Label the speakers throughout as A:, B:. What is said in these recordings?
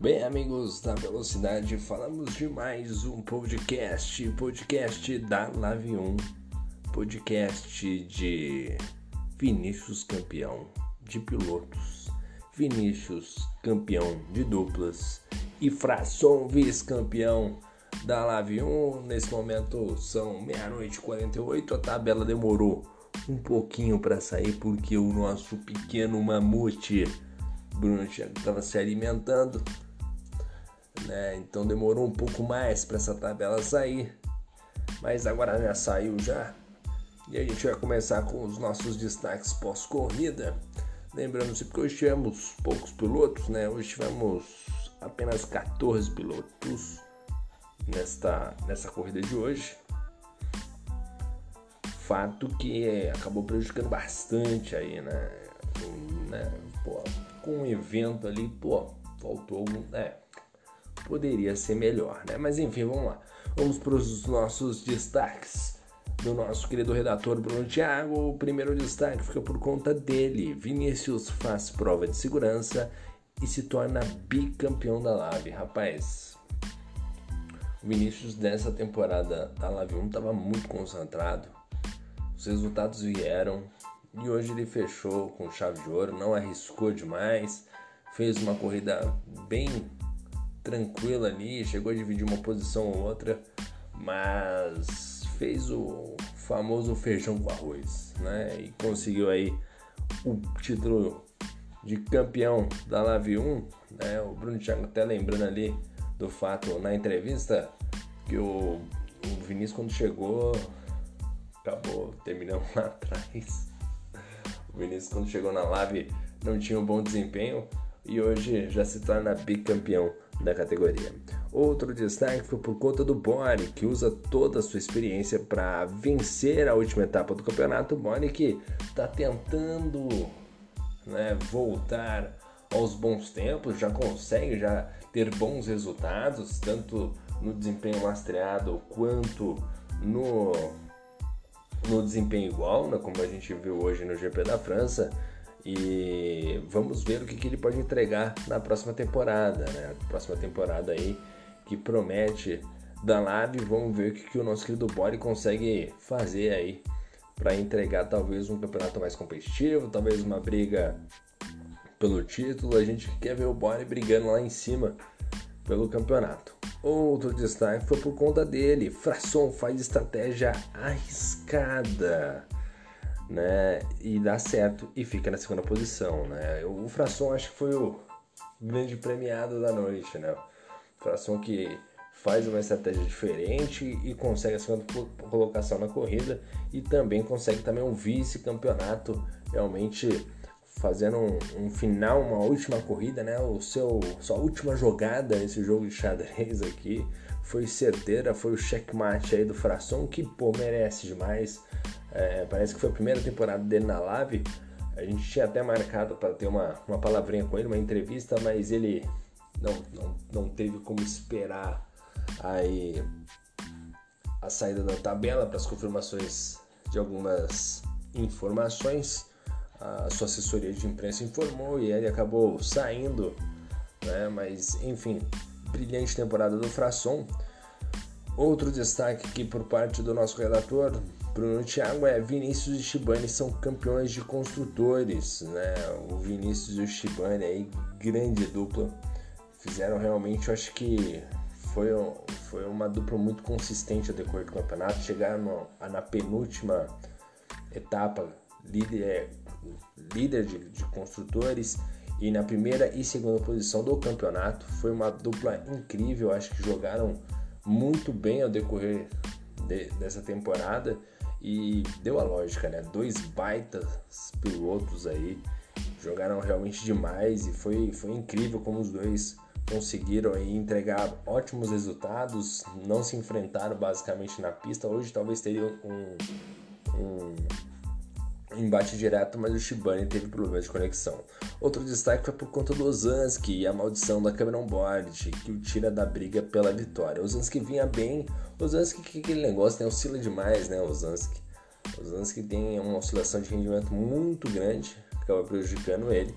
A: Bem, amigos da Velocidade, falamos de mais um podcast, podcast da Live 1, podcast de Vinícius campeão de pilotos, Vinícius campeão de duplas e Frasson vice-campeão da Live 1. Nesse momento são meia-noite e 48, a tabela demorou um pouquinho para sair porque o nosso pequeno mamute Bruno estava se alimentando, né? Então demorou um pouco mais para essa tabela sair, mas agora já saiu já. E a gente vai começar com os nossos destaques pós-corrida. Lembrando-se que hoje tivemos poucos pilotos, né? Hoje tivemos apenas 14 pilotos nesta, nessa corrida de hoje fato que acabou prejudicando bastante aí, né? né? Pô, com um evento ali, pô, faltou algum. É, poderia ser melhor, né? Mas enfim, vamos lá. Vamos para os nossos destaques do nosso querido redator Bruno Thiago. O primeiro destaque fica por conta dele. Vinícius faz prova de segurança e se torna bicampeão da Live. Rapaz, o Vinícius dessa temporada da Live 1 estava muito concentrado os resultados vieram e hoje ele fechou com chave de ouro, não arriscou demais, fez uma corrida bem tranquila ali, chegou a dividir uma posição ou outra, mas fez o famoso feijão com arroz, né? E conseguiu aí o título de campeão da Live 1, né? O Bruno Thiago até lembrando ali do fato na entrevista que o, o Vinícius quando chegou acabou terminando lá atrás. O Vinícius, quando chegou na live, não tinha um bom desempenho e hoje já se torna bicampeão da categoria. Outro destaque foi por conta do Boni, que usa toda a sua experiência para vencer a última etapa do campeonato. Boni que está tentando né, voltar aos bons tempos, já consegue já ter bons resultados, tanto no desempenho lastreado quanto no no desempenho igual, né, como a gente viu hoje no GP da França. E vamos ver o que, que ele pode entregar na próxima temporada, né? Próxima temporada aí que promete da Lave. Vamos ver o que, que o nosso querido Body consegue fazer aí para entregar talvez um campeonato mais competitivo, talvez uma briga pelo título. A gente quer ver o Body brigando lá em cima pelo campeonato. Outro destaque foi por conta dele. Frasson faz estratégia arriscada, né? E dá certo e fica na segunda posição, né? O Frasson acho que foi o grande premiado da noite, né? Frasson que faz uma estratégia diferente e consegue a segunda colocação na corrida e também consegue também um vice-campeonato realmente fazendo um, um, final, uma última corrida, né? O seu sua última jogada nesse jogo de xadrez aqui foi certeira, foi o checkmate aí do Frasson que pô merece demais. É, parece que foi a primeira temporada dele na Live. A gente tinha até marcado para ter uma, uma palavrinha com ele, uma entrevista, mas ele não, não, não teve como esperar aí a saída da tabela para as confirmações de algumas informações a sua assessoria de imprensa informou e ele acabou saindo, né? Mas enfim, brilhante temporada do Frasson. Outro destaque aqui por parte do nosso relator, Bruno Thiago, é Vinícius e Shibane são campeões de construtores, né? O Vinícius e o Shibane aí, grande dupla, fizeram realmente, eu acho que foi, foi uma dupla muito consistente ao decorrer do campeonato, chegaram na penúltima etapa, líder, é, líder de, de construtores e na primeira e segunda posição do campeonato. Foi uma dupla incrível, acho que jogaram muito bem ao decorrer de, dessa temporada e deu a lógica, né? Dois baitas pilotos aí jogaram realmente demais e foi, foi incrível como os dois conseguiram aí entregar ótimos resultados, não se enfrentaram basicamente na pista. Hoje talvez teriam um, um embate direto, mas o Shibane teve problemas de conexão. Outro destaque foi por conta do Ozanski e a maldição da Cameron Board, que o tira da briga pela vitória. Ozanski vinha bem, Ozanski que aquele negócio, né, oscila demais, né, Ozanski. Ozanski tem uma oscilação de rendimento muito grande, acaba prejudicando ele.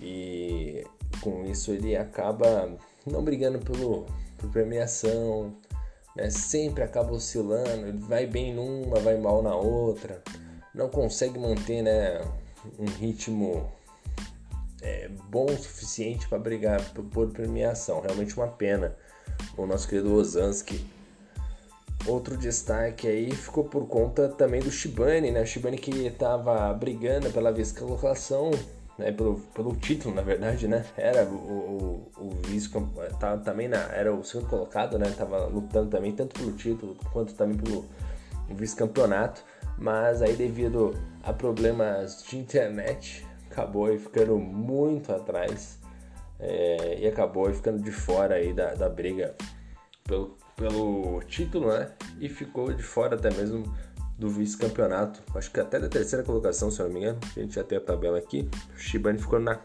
A: E com isso ele acaba não brigando pelo, por premiação, né? sempre acaba oscilando, ele vai bem numa, vai mal na outra, não consegue manter né, um ritmo é, bom o suficiente para brigar por, premiação. Realmente uma pena o nosso querido Ozanski. Outro destaque aí ficou por conta também do Shibane, né? O Shibane que estava brigando pela vice-colocação, né? Pelo, pelo título, na verdade, né? Era o, o, o vice tá, também na, era o segundo colocado, né? Tava lutando também tanto pelo título quanto também pelo vice-campeonato, mas aí devido a problemas de internet acabou aí ficando muito atrás é, e acabou aí ficando de fora aí da, da briga pelo, pelo título, né? E ficou de fora até mesmo do vice-campeonato. Acho que até da terceira colocação, se eu não me engano. A gente já tem a tabela aqui. O Shibane ficou na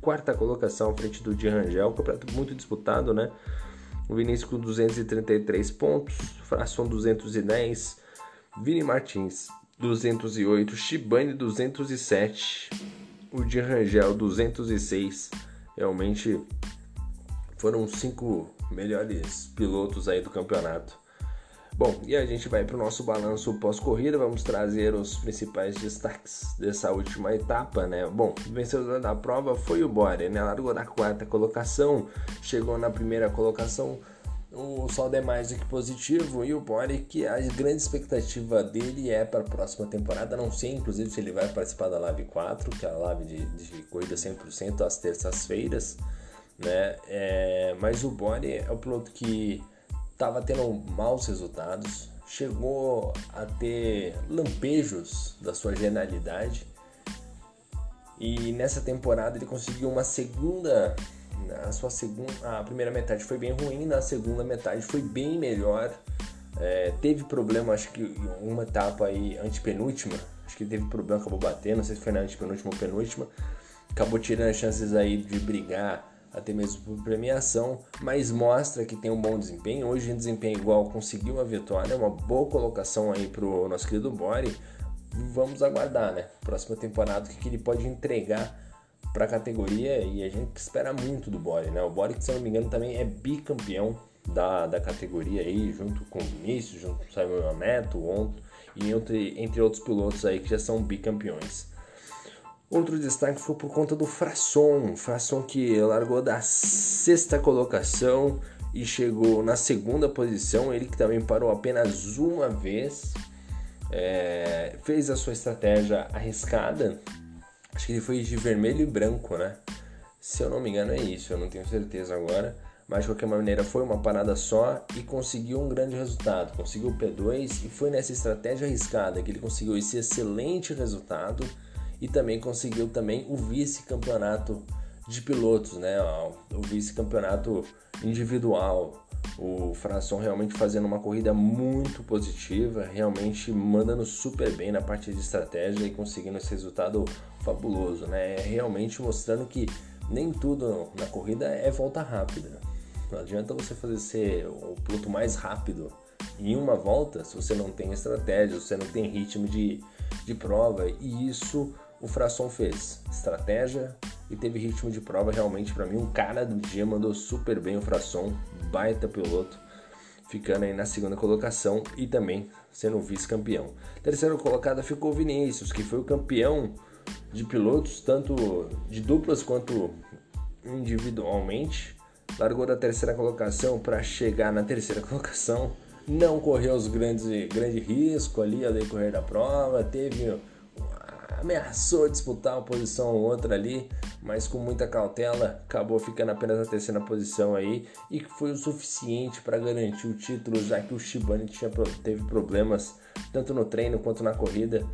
A: quarta colocação, à frente do Di Rangel. Campeonato muito disputado, né? O Vinícius com 233 pontos, Fração 210, Vini Martins 208, Shibane 207, o Di Rangel 206. Realmente foram cinco melhores pilotos aí do campeonato. Bom, e a gente vai para o nosso balanço pós-corrida, vamos trazer os principais destaques dessa última etapa, né? Bom, o vencedor da prova foi o Bore, né? Largou na quarta colocação, chegou na primeira colocação, o saldo é mais do que positivo e o Bore que a grande expectativa dele é para a próxima temporada, não sei inclusive se ele vai participar da Live 4, que é a live de, de corrida 100% às terças-feiras, né? É, mas o Bore é o piloto que estava tendo maus resultados, chegou a ter lampejos da sua genialidade e nessa temporada ele conseguiu uma segunda a sua segunda a primeira metade foi bem ruim na segunda metade foi bem melhor é, teve problema acho que uma etapa aí antepenúltima acho que teve problema acabou batendo não sei se foi na antepenúltima ou penúltima acabou tirando as chances aí de brigar até mesmo por premiação, mas mostra que tem um bom desempenho. Hoje em desempenho igual conseguiu uma vitória, uma boa colocação aí pro nosso querido Bori. Vamos aguardar, né? Próxima temporada o que, ele pode entregar para a categoria e a gente espera muito do Bori, né? O Bori, que se não me engano, também é bicampeão da, da categoria aí, junto com o Vinícius, junto com o Simon Neto, Onto, e entre, entre outros pilotos aí que já são bicampeões. Outro destaque foi por conta do Frasson, Frasson que largou da sexta colocação e chegou na segunda posição. Ele que também parou apenas uma vez, é, fez a sua estratégia arriscada. Acho que ele foi de vermelho e branco, né? Se eu não me engano, é isso, eu não tenho certeza agora. Mas de qualquer maneira, foi uma parada só e conseguiu um grande resultado. Conseguiu o P2 e foi nessa estratégia arriscada que ele conseguiu esse excelente resultado e também conseguiu também o vice-campeonato de pilotos, né? O vice-campeonato individual. O Fração realmente fazendo uma corrida muito positiva, realmente mandando super bem na parte de estratégia e conseguindo esse resultado fabuloso, né? Realmente mostrando que nem tudo na corrida é volta rápida. Não adianta você fazer ser o piloto mais rápido em uma volta se você não tem estratégia, se você não tem ritmo de, de prova. E isso o Frasson fez estratégia e teve ritmo de prova realmente para mim um cara do dia mandou super bem o Frasson, baita piloto, ficando aí na segunda colocação e também sendo vice-campeão. Terceiro colocado ficou o Vinícius, que foi o campeão de pilotos tanto de duplas quanto individualmente. Largou da terceira colocação para chegar na terceira colocação. Não correu os grandes grande risco ali ao decorrer da prova, teve ameaçou disputar uma posição ou outra ali, mas com muita cautela acabou ficando apenas na terceira posição aí e foi o suficiente para garantir o título, já que o Shibane tinha, teve problemas tanto no treino quanto na corrida,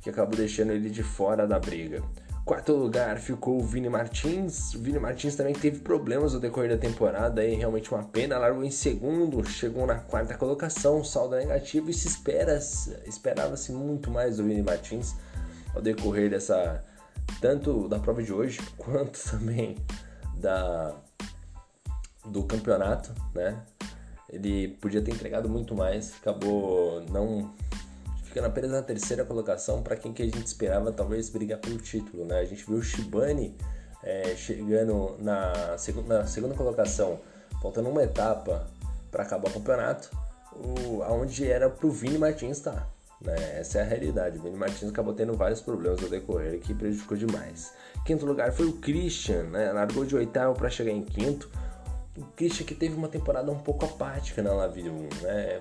A: que acabou deixando ele de fora da briga. Quarto lugar ficou o Vini Martins. O Vini Martins também teve problemas no decorrer da temporada, aí realmente uma pena. Largou em segundo, chegou na quarta colocação, saldo negativo e se espera, esperava-se muito mais do Vini Martins ao decorrer dessa tanto da prova de hoje quanto também da do campeonato, né? Ele podia ter entregado muito mais, acabou não ficando apenas na terceira colocação para quem que a gente esperava talvez brigar pelo título, né? A gente viu o Shibane é, chegando na segunda, na segunda colocação, faltando uma etapa para acabar o campeonato, o, onde era o Vini Martins estar. Né? Essa é a realidade. O Vini Martins acabou tendo vários problemas no decorrer que prejudicou demais. Quinto lugar foi o Christian, né? largou de oitavo para chegar em quinto. O Christian que teve uma temporada um pouco apática na Live 1, né?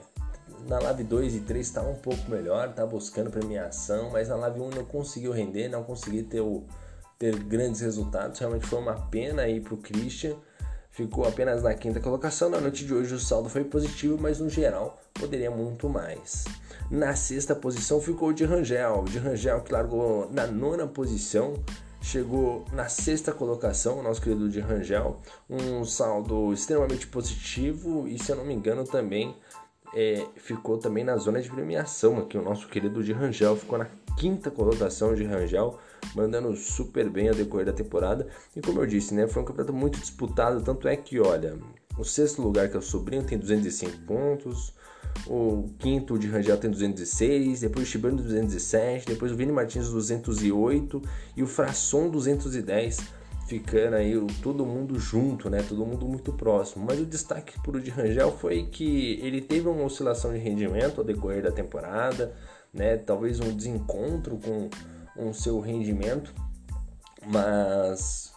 A: Na Live 2 e 3 estava um pouco melhor, tá buscando premiação, mas na Live 1 não conseguiu render, não conseguiu ter, o, ter grandes resultados. Realmente foi uma pena aí pro Christian. Ficou apenas na quinta colocação. Na noite de hoje o saldo foi positivo, mas no geral poderia muito mais. Na sexta posição ficou o de Rangel. De Rangel que largou na nona posição chegou na sexta colocação, o nosso querido de Rangel, um saldo extremamente positivo e se eu não me engano também é, ficou também na zona de premiação aqui, o nosso querido de Rangel ficou na quinta colocação de Rangel, mandando super bem a decorrer da temporada e como eu disse, né, foi um campeonato muito disputado, tanto é que olha, o sexto lugar que é o Sobrinho tem 205 pontos, o quinto de Rangel tem 216, depois o Shibano 217, depois o Vini Martins 208 e o Frasson 210, ficando aí todo mundo junto, né? Todo mundo muito próximo. Mas o destaque pro de Rangel foi que ele teve uma oscilação de rendimento ao decorrer da temporada, né? Talvez um desencontro com o seu rendimento, mas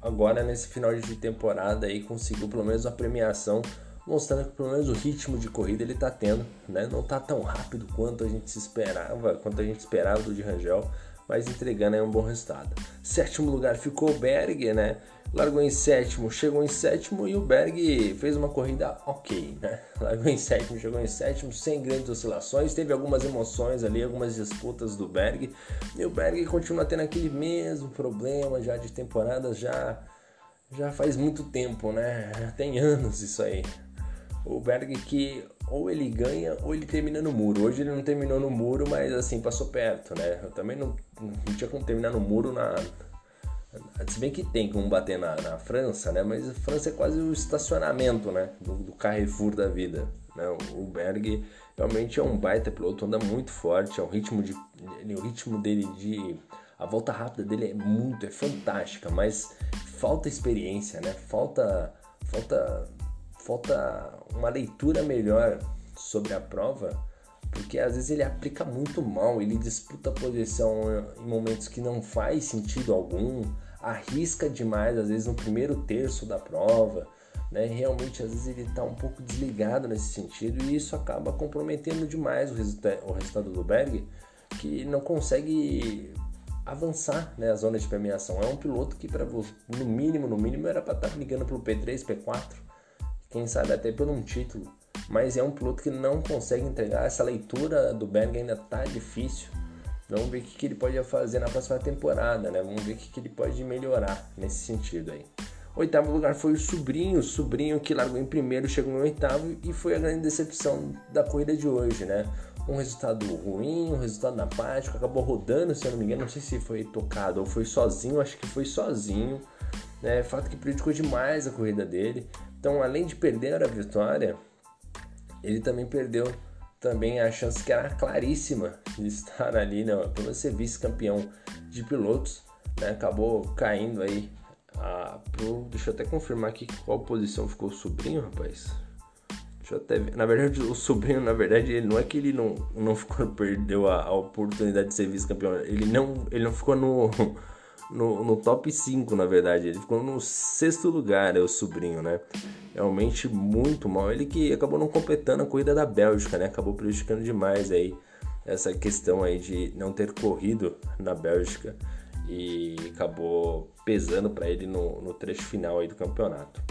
A: agora nesse final de temporada aí conseguiu pelo menos a premiação mostrando que pelo menos o ritmo de corrida ele está tendo, né? Não está tão rápido quanto a gente se esperava, quanto a gente esperava do de Rangel, mas entregando aí um bom resultado. Sétimo lugar ficou o Berg, né? Largou em sétimo, chegou em sétimo e o Berg fez uma corrida ok, né? Largou em sétimo, chegou em sétimo, sem grandes oscilações, teve algumas emoções ali, algumas disputas do Berg, e o Berg continua tendo aquele mesmo problema já de temporadas já já faz muito tempo, né? Já tem anos isso aí o Berg que ou ele ganha ou ele termina no muro. Hoje ele não terminou no muro, mas assim, passou perto, né? Eu também não, não tinha como terminar no muro na. Se bem que tem como bater na, na França, né? Mas a França é quase o estacionamento, né? Do, do Carrefour da vida. Né? O Berg realmente é um baita piloto, anda muito forte, é um ritmo de. o ritmo dele de. A volta rápida dele é muito, é fantástica, mas falta experiência, né? Falta. Falta falta uma leitura melhor sobre a prova, porque às vezes ele aplica muito mal, ele disputa a posição em momentos que não faz sentido algum, arrisca demais, às vezes no primeiro terço da prova, né? Realmente às vezes ele está um pouco desligado nesse sentido e isso acaba comprometendo demais o, resulta o resultado do Berg, que não consegue avançar né, a zona de premiação. É um piloto que para no mínimo, no mínimo era para estar tá brigando pelo P3, P4 quem sabe até por um título, mas é um piloto que não consegue entregar. Essa leitura do Berg ainda tá difícil. Vamos ver o que, ele pode fazer na próxima temporada, né? Vamos ver o que, ele pode melhorar nesse sentido aí. Oitavo lugar foi o Sobrinho, o Sobrinho que largou em primeiro, chegou em oitavo e foi a grande decepção da corrida de hoje, né? Um resultado ruim, um resultado apático, acabou rodando, se eu não me engano, não sei se foi tocado ou foi sozinho, acho que foi sozinho. Né? Fato que prejudicou demais a corrida dele. Então, além de perder a vitória, ele também perdeu também a chance que era claríssima de estar ali, né, para ser vice-campeão de pilotos, né, acabou caindo aí a, pro, deixa eu até confirmar aqui qual posição ficou o sobrinho, rapaz. Deixa eu até ver. Na verdade, o sobrinho, na verdade, ele não é que ele não, não ficou, perdeu a, a oportunidade de ser vice-campeão, ele não, ele não ficou no no, no top 5, na verdade. Ele ficou no sexto lugar, é o sobrinho, né? Realmente muito mal. Ele que acabou não completando a corrida da Bélgica, né? Acabou prejudicando demais aí essa questão aí de não ter corrido na Bélgica e acabou pesando para ele no, no trecho final aí do campeonato.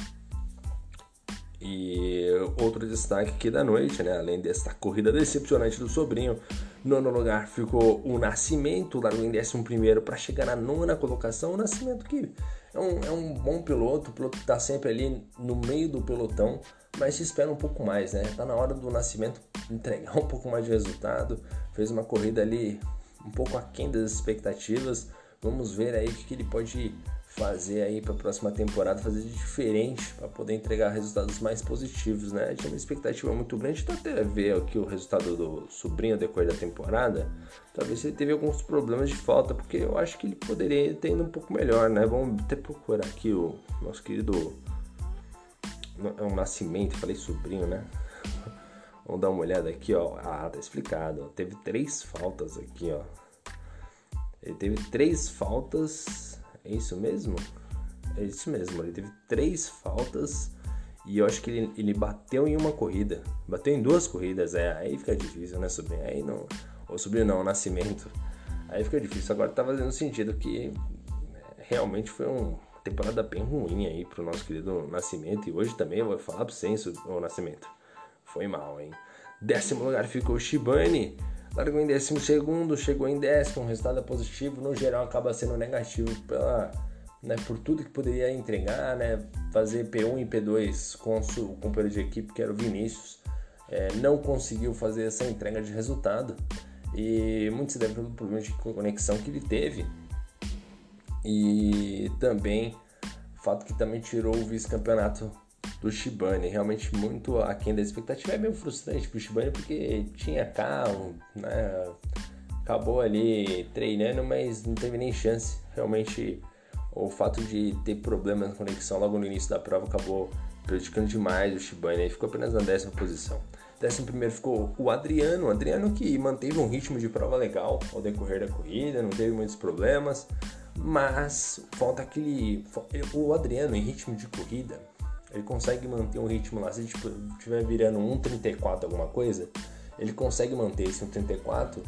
A: E outro destaque aqui da noite, né? Além dessa corrida decepcionante do sobrinho, nono lugar ficou o Nascimento, largou em décimo primeiro para chegar na nona colocação. O Nascimento que é um, é um bom piloto, o piloto está sempre ali no meio do pelotão, mas se espera um pouco mais, né? Tá na hora do Nascimento entregar um pouco mais de resultado. Fez uma corrida ali um pouco aquém das expectativas. Vamos ver aí o que, que ele pode fazer aí para a próxima temporada, fazer de diferente para poder entregar resultados mais positivos, né? Tinha uma expectativa muito grande, então até ver aqui o resultado do sobrinho depois da temporada, talvez ele teve alguns problemas de falta, porque eu acho que ele poderia ter ido um pouco melhor, né? Vamos até procurar aqui o nosso querido é um nascimento, falei sobrinho, né? Vamos dar uma olhada aqui, ó. Ah, tá explicado. Teve três faltas aqui, ó. Ele teve três faltas. É isso mesmo? É isso mesmo. Ele teve três faltas e eu acho que ele, ele bateu em uma corrida. Bateu em duas corridas. É, aí fica difícil, né, sobrinho? Aí não. Ou sobrinho não, nascimento. Aí fica difícil. Agora tá fazendo sentido que é, realmente foi uma temporada bem ruim aí pro nosso querido Nascimento. E hoje também eu vou falar pro senso, o Nascimento. Foi mal, hein? Décimo lugar ficou o Shibane. Largou em décimo segundo, chegou em décimo, um resultado positivo. No geral, acaba sendo negativo pela, né, por tudo que poderia entregar, né? Fazer P1 e P2 com o companheiro de equipe, que era o Vinícius. É, não conseguiu fazer essa entrega de resultado. E muito se deve pelo problema de conexão que ele teve. E também o fato que também tirou o vice-campeonato do Shibane, realmente muito aquém da expectativa. É meio frustrante pro Shibane porque tinha carro, né? Acabou ali treinando, mas não teve nem chance. Realmente o fato de ter problemas na conexão logo no início da prova acabou prejudicando demais o Shibane, ficou apenas na décima posição. Décimo primeiro ficou o Adriano, o Adriano que manteve um ritmo de prova legal ao decorrer da corrida, não teve muitos problemas, mas falta aquele. O Adriano em ritmo de corrida, ele consegue manter um ritmo lá. Se tipo, estiver virando 1,34 alguma coisa, ele consegue manter esse 1,34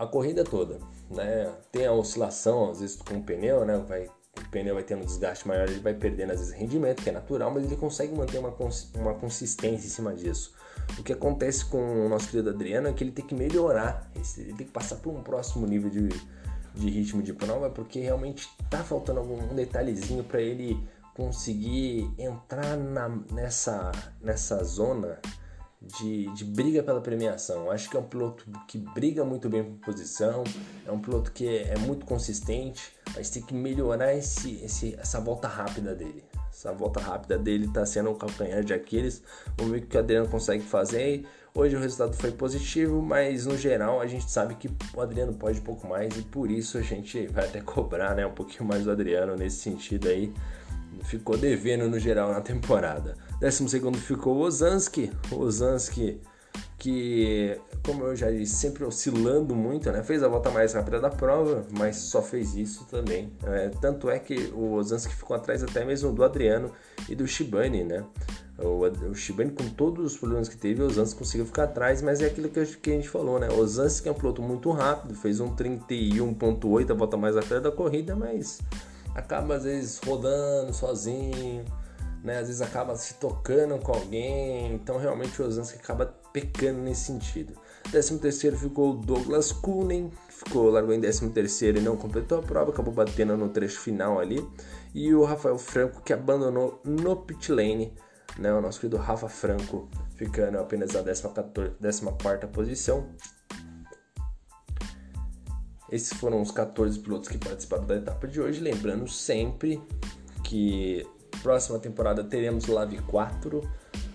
A: a corrida toda, né? Tem a oscilação, às vezes com o pneu, né? Vai, o pneu vai tendo um desgaste maior, ele vai perdendo às vezes rendimento, que é natural, mas ele consegue manter uma, uma consistência em cima disso. O que acontece com o nosso querido Adriano é que ele tem que melhorar, ele tem que passar por um próximo nível de, de ritmo de prova, porque realmente tá faltando algum detalhezinho para ele conseguir entrar na, nessa, nessa zona de, de briga pela premiação. Acho que é um piloto que briga muito bem por posição, é um piloto que é, é muito consistente, mas tem que melhorar esse, esse, essa volta rápida dele. Essa volta rápida dele está sendo um calcanhar de Aquiles. Vamos ver o que o Adriano consegue fazer. Hoje o resultado foi positivo, mas no geral a gente sabe que o Adriano pode um pouco mais e por isso a gente vai até cobrar né, um pouquinho mais do Adriano nesse sentido aí ficou devendo no geral na temporada. Décimo segundo ficou o Ozanski, Ozanski que, como eu já disse, sempre oscilando muito, né? Fez a volta mais rápida da prova, mas só fez isso também. É, tanto é que o Ozanski ficou atrás até mesmo do Adriano e do Shibane, né? O, o Shibane, com todos os problemas que teve, o Ozanski conseguiu ficar atrás, mas é aquilo que, que a gente falou, né? O Ozanski é um piloto muito rápido, fez um 31.8, a volta mais rápida da corrida, mas acaba às vezes rodando sozinho, né? Às vezes acaba se tocando com alguém, então realmente o Ozanski acaba pecando nesse sentido. 13 terceiro ficou o Douglas Kuhnen, ficou largou em 13 terceiro e não completou a prova, acabou batendo no trecho final ali. E o Rafael Franco que abandonou no pit lane, né? O nosso querido Rafa Franco ficando apenas na 14 posição. Esses foram os 14 pilotos que participaram da etapa de hoje. Lembrando sempre que próxima temporada teremos Lave 4.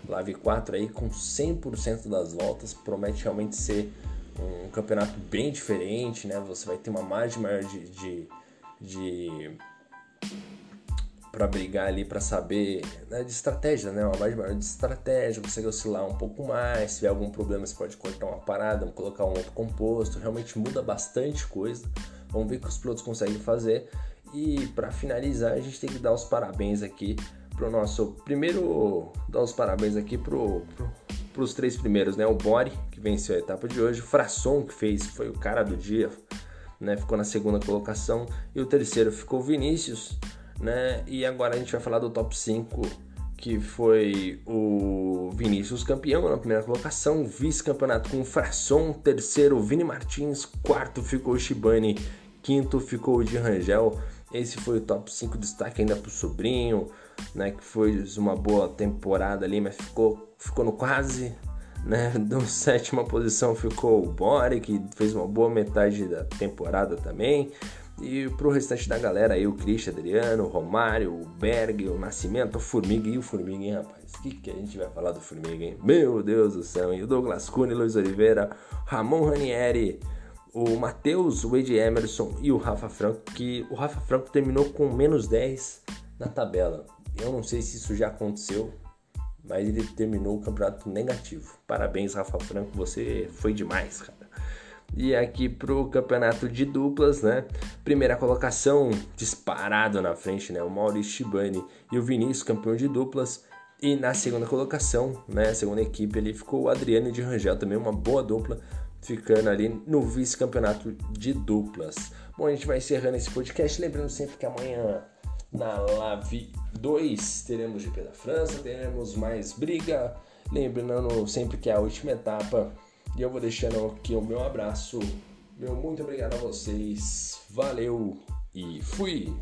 A: Lave 4 aí com 100% das voltas. Promete realmente ser um campeonato bem diferente, né? Você vai ter uma margem maior de, de, de para brigar ali para saber né, de estratégia, né? Uma margem maior de estratégia, consegue oscilar um pouco mais. Se tiver algum problema, você pode cortar uma parada, colocar um outro composto. Realmente muda bastante coisa. Vamos ver o que os pilotos conseguem fazer. E para finalizar, a gente tem que dar os parabéns aqui pro nosso primeiro, dar os parabéns aqui pro, pro pros três primeiros, né? O Bori, que venceu a etapa de hoje, o Frasson, que fez, foi o cara do dia, né? Ficou na segunda colocação, e o terceiro ficou o Vinícius, né? E agora a gente vai falar do top 5, que foi o Vinícius campeão na primeira colocação, vice-campeonato com Frasson, terceiro Vini Martins, quarto ficou o Shibane, quinto ficou o de Rangel. Esse foi o top 5 destaque ainda pro sobrinho, né, que foi uma boa temporada ali, mas ficou ficou no quase, né? Na sétima posição ficou o Bore, que fez uma boa metade da temporada também. E pro restante da galera aí, o Christian, Adriano, o Romário, o Berg, o Nascimento, o Formiga e o Formiga, hein, rapaz? O que, que a gente vai falar do Formiga, hein? Meu Deus do céu, hein? O Douglas Cune, Luiz Oliveira, Ramon Ranieri, o Matheus, o Wade Emerson e o Rafa Franco, que o Rafa Franco terminou com menos 10 na tabela. Eu não sei se isso já aconteceu, mas ele terminou o campeonato negativo. Parabéns, Rafa Franco, você foi demais, cara. E aqui pro campeonato de duplas, né? Primeira colocação, disparado na frente, né? O Maurício Shibani e o Vinícius, campeão de duplas. E na segunda colocação, né? Segunda equipe ali ficou o Adriano de Rangel, também uma boa dupla, ficando ali no vice-campeonato de duplas. Bom, a gente vai encerrando esse podcast, lembrando sempre que amanhã na Live 2 teremos GP da França, teremos mais briga. Lembrando sempre que é a última etapa. E eu vou deixando aqui o meu abraço. Meu muito obrigado a vocês. Valeu e fui!